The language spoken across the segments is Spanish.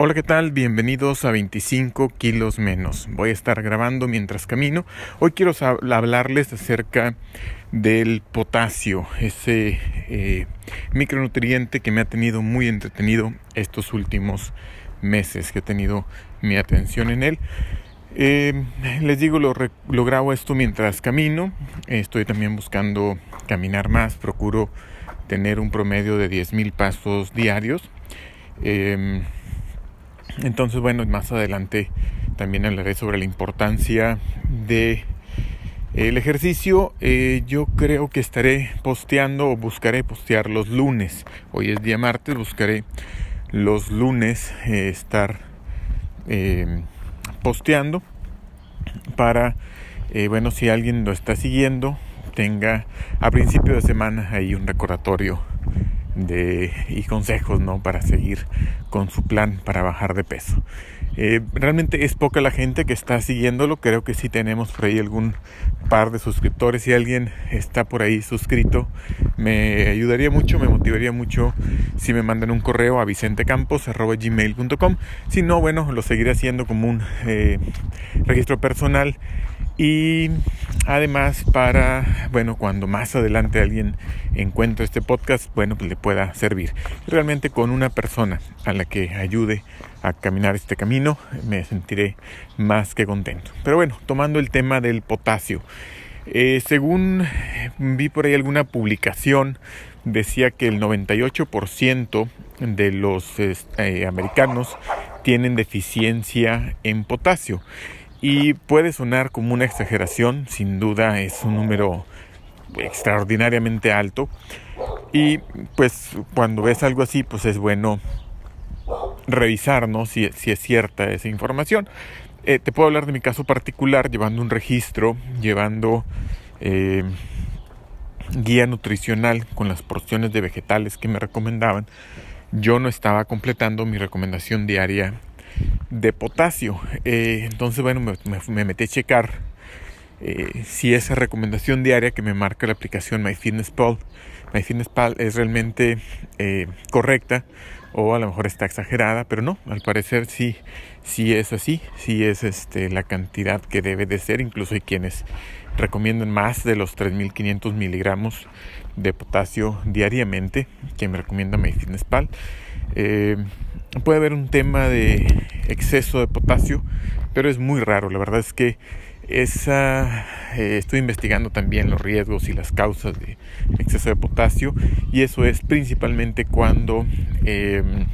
Hola, ¿qué tal? Bienvenidos a 25 kilos menos. Voy a estar grabando mientras camino. Hoy quiero hablarles acerca del potasio, ese eh, micronutriente que me ha tenido muy entretenido estos últimos meses, que he tenido mi atención en él. Eh, les digo, lo, grabo esto mientras camino. Estoy también buscando caminar más. Procuro tener un promedio de 10.000 pasos diarios. Eh, entonces, bueno, más adelante también hablaré sobre la importancia de el ejercicio. Eh, yo creo que estaré posteando o buscaré postear los lunes. Hoy es día martes, buscaré los lunes eh, estar eh, posteando para, bueno, si alguien lo está siguiendo, tenga a principio de semana ahí un recordatorio y consejos ¿no? para seguir con su plan para bajar de peso. Eh, realmente es poca la gente que está siguiéndolo, creo que sí tenemos por ahí algún par de suscriptores. Si alguien está por ahí suscrito, me ayudaría mucho, me motivaría mucho si me mandan un correo a vicentecampos.gmail.com. Si no, bueno, lo seguiré haciendo como un eh, registro personal y además para, bueno, cuando más adelante alguien encuentre este podcast, bueno, pues le pueda servir. Realmente con una persona a la que ayude a caminar este camino, me sentiré más que contento. Pero bueno, tomando el tema del potasio. Eh, según vi por ahí alguna publicación, decía que el 98% de los eh, americanos tienen deficiencia en potasio. Y puede sonar como una exageración, sin duda es un número extraordinariamente alto. Y pues cuando ves algo así, pues es bueno revisar ¿no? si, si es cierta esa información. Eh, te puedo hablar de mi caso particular, llevando un registro, llevando eh, guía nutricional con las porciones de vegetales que me recomendaban. Yo no estaba completando mi recomendación diaria de potasio. Eh, entonces, bueno, me, metí a checar eh, si esa recomendación diaria que me marca la aplicación MyFitnessPal, MyFitnessPal es realmente eh, correcta o a lo mejor está exagerada, pero no, al parecer sí, sí es así, sí es este, la cantidad que debe de ser, incluso hay quienes recomiendan más de los 3.500 miligramos de potasio diariamente, que me recomienda MyFitnessPal. Puede haber un tema de exceso de potasio, pero es muy raro. La verdad es que esa, eh, estoy investigando también los riesgos y las causas de exceso de potasio y eso es principalmente cuando em,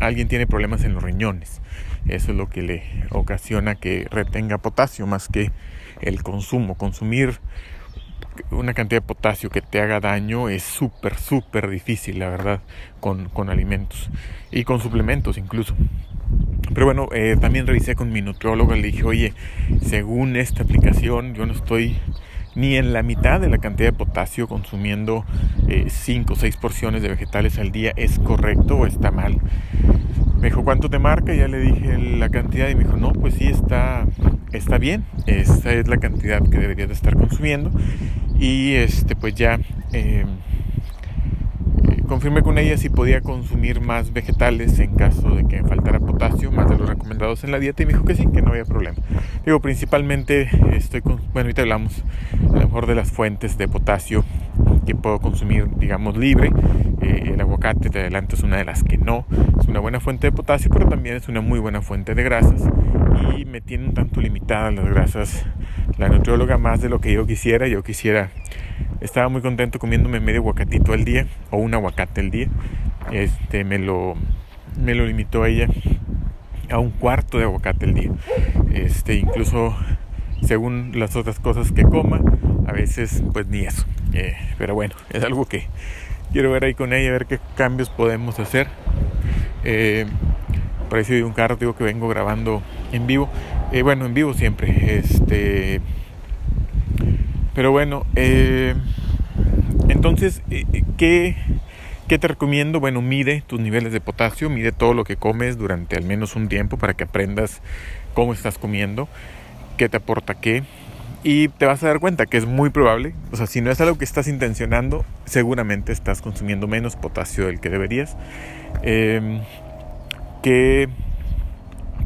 alguien tiene problemas en los riñones. Eso es lo que le ocasiona que retenga potasio más que el consumo. Consumir una cantidad de potasio que te haga daño es súper, súper difícil, la verdad, con, con, alimentos y con suplementos incluso. Pero bueno, eh, también revisé con mi nutrióloga, le dije, oye, según esta aplicación, yo no estoy ni en la mitad de la cantidad de potasio consumiendo 5 o 6 porciones de vegetales al día, ¿es correcto o está mal? Me dijo, ¿cuánto te marca? Ya le dije la cantidad y me dijo, no, pues sí, está, está bien. Esa es la cantidad que deberías de estar consumiendo. Y este, pues ya eh, eh, confirmé con ella si podía consumir más vegetales en caso de que faltara potasio, más de los recomendados en la dieta. Y me dijo que sí, que no había problema. Digo, principalmente estoy con, bueno, ahorita hablamos a lo mejor de las fuentes de potasio que puedo consumir, digamos, libre. Eh, el aguacate, te adelanto, es una de las que no. Es una buena fuente de potasio, pero también es una muy buena fuente de grasas. Y me tiene un tanto limitadas las grasas la nutrióloga más de lo que yo quisiera. Yo quisiera, estaba muy contento comiéndome medio aguacatito al día o un aguacate al día. Este, me lo, me lo limitó ella a un cuarto de aguacate al día. Este, incluso según las otras cosas que coma, a veces pues ni eso. Eh, pero bueno, es algo que quiero ver ahí con ella, ver qué cambios podemos hacer. Eh, parece de un cardio que vengo grabando en vivo. Eh, bueno, en vivo siempre. Este, pero bueno, eh, entonces, ¿qué, ¿qué te recomiendo? Bueno, mide tus niveles de potasio, mide todo lo que comes durante al menos un tiempo para que aprendas cómo estás comiendo, qué te aporta qué y te vas a dar cuenta que es muy probable, o sea, si no es algo que estás intencionando, seguramente estás consumiendo menos potasio del que deberías. Em, que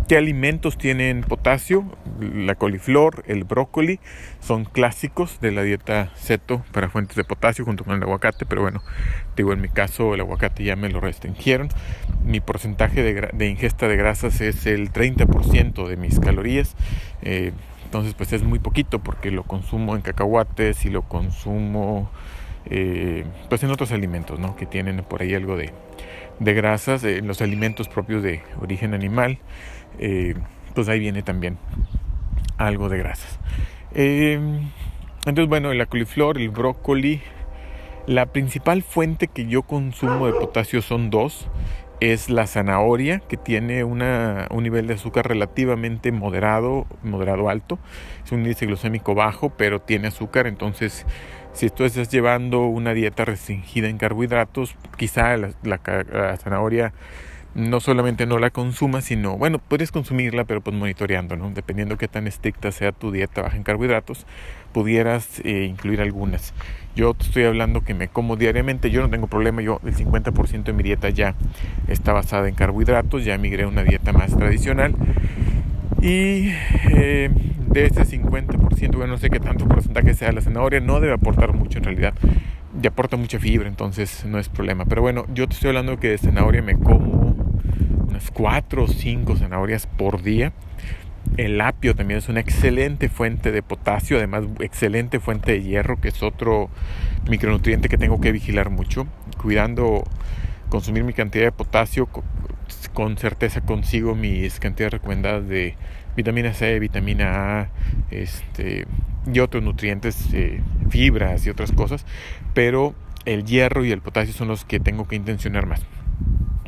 ¿Qué alimentos tienen potasio? La coliflor, el brócoli, son clásicos de la dieta ceto para fuentes de potasio junto con el aguacate, pero bueno, digo, en mi caso el aguacate ya me lo restringieron. Mi porcentaje de, ingesta de grasas es el 30% de mis calorías, eh, entonces pues es muy poquito porque lo consumo en cacahuates y lo consumo eh, pues en otros alimentos, ¿no? Que tienen por ahí algo de, de grasas, en los alimentos propios de origen animal. Eh, pues ahí viene también algo de grasas. Eh, entonces, bueno, la coliflor, el brócoli, la principal fuente que yo consumo de potasio son dos. Es la zanahoria, que tiene una, un nivel de azúcar relativamente moderado, moderado alto. Es un índice glucémico bajo, pero tiene azúcar. Entonces, si tú estás llevando una dieta restringida en carbohidratos, quizá la zanahoria no solamente no la consumas, sino, bueno, puedes consumirla, pero pues monitoreando, ¿no? Dependiendo qué tan estricta sea tu dieta baja en carbohidratos, pudieras eh, incluir algunas. Yo te estoy hablando que me como diariamente, yo no tengo problema, yo el 50% de mi dieta ya está basada en carbohidratos, ya migré a una dieta más tradicional. Y eh, de ese 50%, bueno, no sé qué tanto porcentaje sea la zanahoria, no debe aportar mucho en realidad. Ya aporta mucha fibra, entonces no es problema. Pero bueno, yo te estoy hablando que de zanahoria me como unas 4 o 5 zanahorias por día. El apio también es una excelente fuente de potasio, además excelente fuente de hierro, que es otro micronutriente que tengo que vigilar mucho. Cuidando consumir mi cantidad de potasio, con certeza consigo mis cantidades recomendadas de vitamina C, vitamina A, este, y otros nutrientes, eh, fibras y otras cosas, pero el hierro y el potasio son los que tengo que intencionar más.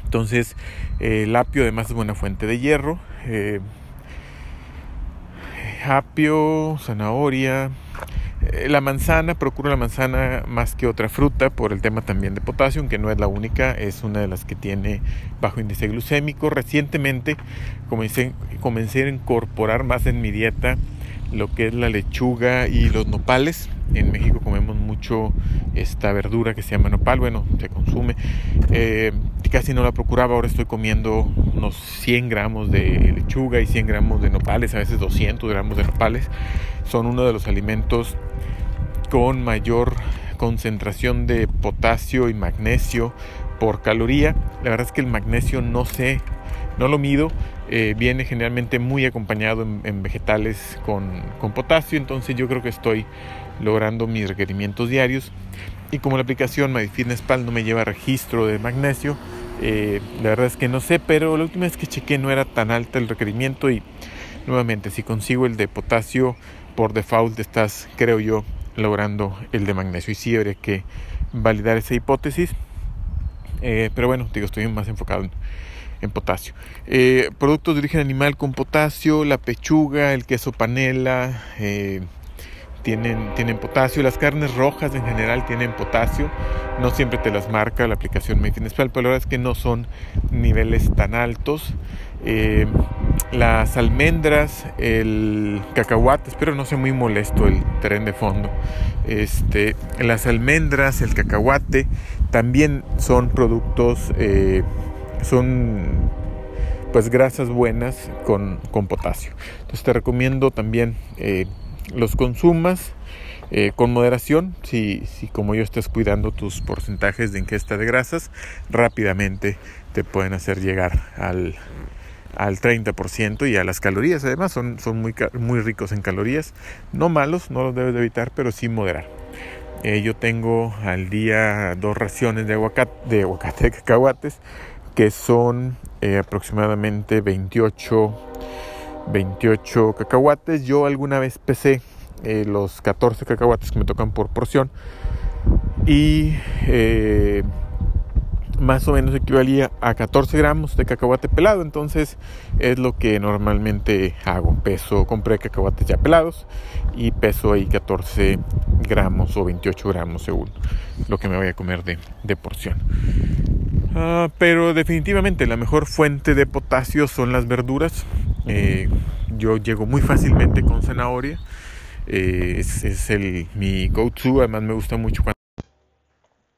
Entonces, el apio además es buena fuente de hierro. Eh, apio, zanahoria. Eh, la manzana, procuro la manzana más que otra fruta por el tema también de potasio, aunque no es la única, es una de las que tiene bajo índice glucémico. Recientemente comencé, comencé a incorporar más en mi dieta lo que es la lechuga y los nopales. En México comemos mucho esta verdura que se llama nopal, bueno, se consume. Eh, casi no la procuraba, ahora estoy comiendo unos 100 gramos de lechuga y 100 gramos de nopales, a veces 200 gramos de nopales. Son uno de los alimentos con mayor concentración de potasio y magnesio por caloría. La verdad es que el magnesio no sé, no lo mido, eh, viene generalmente muy acompañado en, vegetales con, con, potasio, entonces yo creo que estoy logrando mis requerimientos diarios. Y como la aplicación MyFitnessPal no me lleva registro de magnesio, eh, la verdad es que no sé, pero la última vez que chequé no era tan alta el requerimiento y nuevamente si consigo el de potasio por default estás, creo yo, logrando el de magnesio. Y sí habría que validar esa hipótesis. Eh, pero bueno, digo, estoy más enfocado en, potasio. Eh, productos de origen animal con potasio, la pechuga, el queso panela, tienen, tienen potasio. Las carnes rojas en general tienen potasio. No siempre te las marca la aplicación Medicine pero la verdad es que no son niveles tan altos. Eh, las almendras, el cacahuate, espero no sea muy molesto el tren de fondo. Este, las almendras, el cacahuate también son productos son pues grasas buenas con, potasio. Entonces te recomiendo también eh, los consumas eh, con moderación. Si, si como yo estás cuidando tus porcentajes de ingesta de grasas, rápidamente te pueden hacer llegar al, al 30% y a las calorías. Además son, son muy, muy ricos en calorías. No malos, no los debes de evitar, pero sí moderar. Eh, yo tengo al día dos raciones de aguacate, de aguacate cacahuates que son eh, aproximadamente 28, 28 cacahuates. Yo alguna vez pesé eh, los 14 cacahuates que me tocan por porción y eh, más o menos equivalía a 14 gramos de cacahuate pelado. Entonces es lo que normalmente hago. Peso, compré cacahuates ya pelados y peso ahí 14 gramos o 28 gramos según lo que me voy a comer de, de porción. Ah, pero definitivamente la mejor fuente de potasio son las verduras. Eh, yo llego muy fácilmente con zanahoria. Eh, es, el, mi go-to. Además me gusta mucho cuando...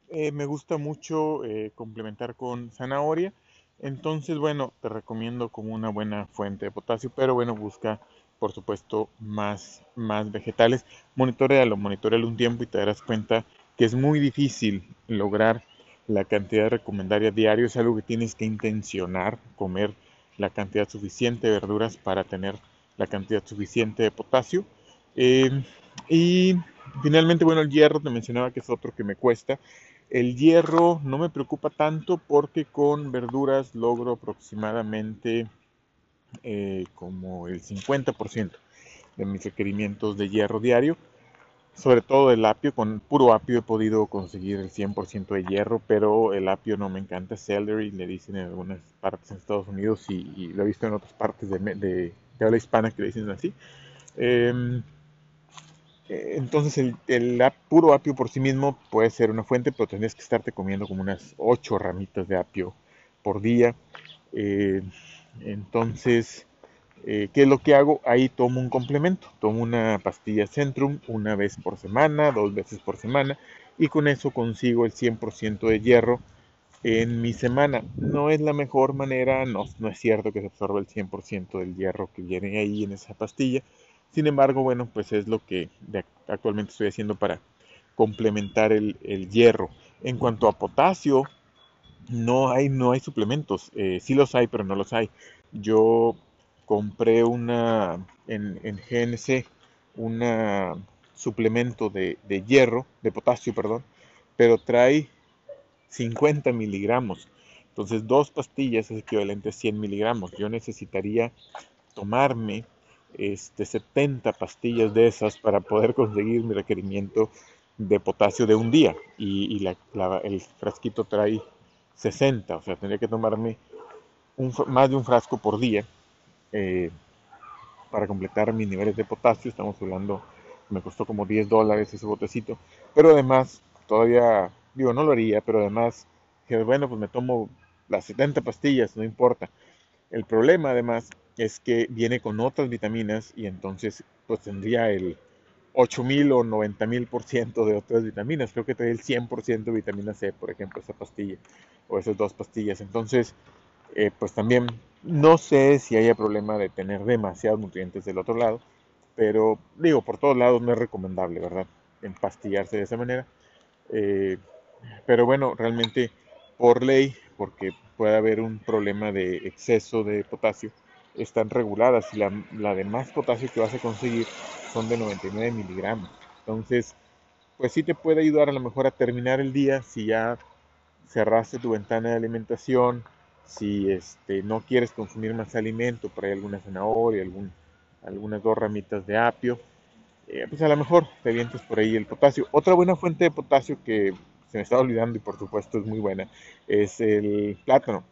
Eh, me gusta mucho complementar con zanahoria. Entonces, bueno, te recomiendo como una buena fuente de potasio, pero bueno, busca por supuesto más, más vegetales. Monitorealo, monitorealo un tiempo y te darás cuenta que es muy difícil lograr la cantidad recomendaria diario. Es algo que tienes que intencionar, comer la cantidad suficiente de verduras para tener la cantidad suficiente de potasio. Eh, y finalmente, bueno, el hierro, te mencionaba que es otro que me cuesta. El hierro no me preocupa tanto porque con verduras logro aproximadamente eh, como el 50% de mis requerimientos de hierro diario. Sobre todo el apio, con puro apio he podido conseguir el 100% de hierro, pero el apio no me encanta. Celery le dicen en algunas partes en Estados Unidos y, lo he visto en otras partes de, de, habla hispana que le dicen así. Em, eh, entonces el, puro apio por sí mismo puede ser una fuente, pero tendrías que estarte comiendo como unas 8 ramitas de apio por día. Eh, entonces, eh, ¿qué es lo que hago? Ahí tomo un complemento, tomo una pastilla Centrum una vez por semana, dos veces por semana, y con eso consigo el 100% de hierro en mi semana. No es la mejor manera, no, no es cierto que se absorba el 100% del hierro que viene ahí en esa pastilla, sin embargo, bueno, pues es lo que actualmente estoy haciendo para complementar el, hierro. En cuanto a potasio, no hay, no hay suplementos. Eh, sí los hay, pero no los hay. Yo compré una en, GNC un suplemento de, de, hierro, de potasio, perdón, pero trae 50 miligramos. Entonces, dos pastillas es equivalente a 100 miligramos. Yo necesitaría tomarme este, 70 pastillas de esas para poder conseguir mi requerimiento de potasio de un día y, el frasquito trae 60, o sea, tendría que tomarme más de un frasco por día eh, para completar mis niveles de potasio. Estamos hablando, me costó como 10 dólares ese botecito, pero además, todavía, digo, no lo haría, pero además, bueno, pues me tomo las 70 pastillas, no importa. El problema además es que viene con otras vitaminas y entonces pues tendría el 8000 o 90000 por ciento de otras vitaminas. Creo que trae el 100% de vitamina C, por ejemplo, esa pastilla o esas dos pastillas. Entonces, eh, pues también no sé si haya problema de tener demasiados nutrientes del otro lado, pero digo, por todos lados no es recomendable, ¿verdad? Empastillarse de esa manera. Eh, pero bueno, realmente por ley, porque puede haber un problema de exceso de potasio, están reguladas y la, la de más potasio que vas a conseguir son de 99 miligramos. Entonces, pues sí te puede ayudar a lo mejor a terminar el día si ya cerraste tu ventana de alimentación, si este, no quieres consumir más alimento, por ahí alguna zanahoria, algún, algunas dos ramitas de apio, eh, pues a lo mejor te avientes por ahí el potasio. Otra buena fuente de potasio que se me está olvidando y por supuesto es muy buena es el plátano.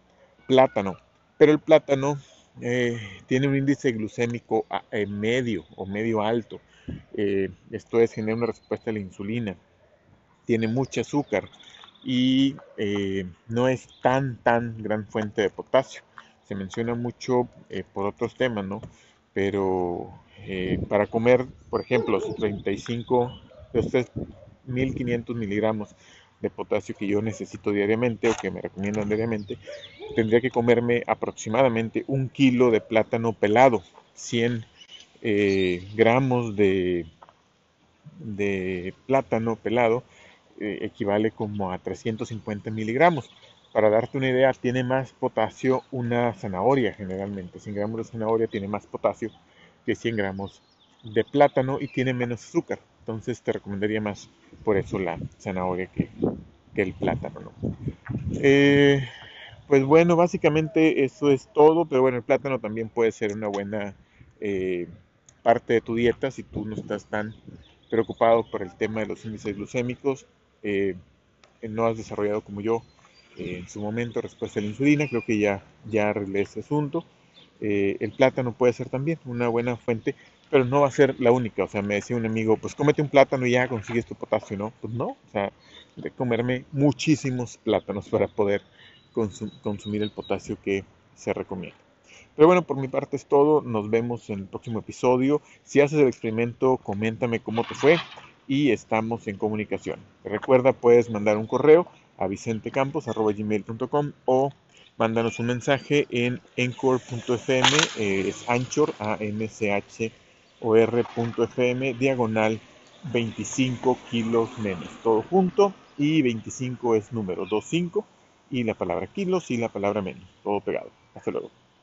Plátano. Pero el plátano eh, tiene un índice glucémico medio o medio alto. Eh, esto es, genera una respuesta a la insulina. Tiene mucho azúcar y no es tan, tan gran fuente de potasio. Se menciona mucho por otros temas, ¿no? Pero para comer, por los 35, los 3.500 miligramos de potasio que yo necesito diariamente o que me recomiendan diariamente, tendría que comerme aproximadamente un kilo de plátano pelado, 100 eh, gramos de, de plátano pelado eh, equivale como a 350 miligramos. Para darte una idea, tiene más potasio una zanahoria generalmente. 100 gramos de zanahoria tiene más potasio que 100 gramos de plátano y tiene menos azúcar. Entonces te recomendaría más por eso la zanahoria que, el plátano. Eh, pues bueno, básicamente eso es todo, pero bueno, el plátano también puede ser una buena eh, parte de tu dieta si tú no estás tan preocupado por el tema de los índices glucémicos, eh, no has desarrollado como yo en su momento respuesta a la insulina, creo que ya, ya arreglé ese asunto. el plátano puede ser también una buena fuente pero no va a ser la única. O sea, me decía un amigo, pues cómete un plátano y ya consigues tu potasio, ¿no? Pues no, o sea, de comerme muchísimos plátanos para poder consumir el potasio que se recomienda. Pero bueno, por mi parte es todo. Nos vemos en el próximo episodio. Si haces el experimento, coméntame cómo te fue y estamos en comunicación. Recuerda, puedes mandar un correo a vicentecampos.gmail.com o mándanos un mensaje en encore.fm, eh, es anchor, a n c h o r.fm, diagonal 25 kilos menos, todo junto, y 25 es número 25, y la palabra kilos y la palabra menos, todo pegado. Hasta luego.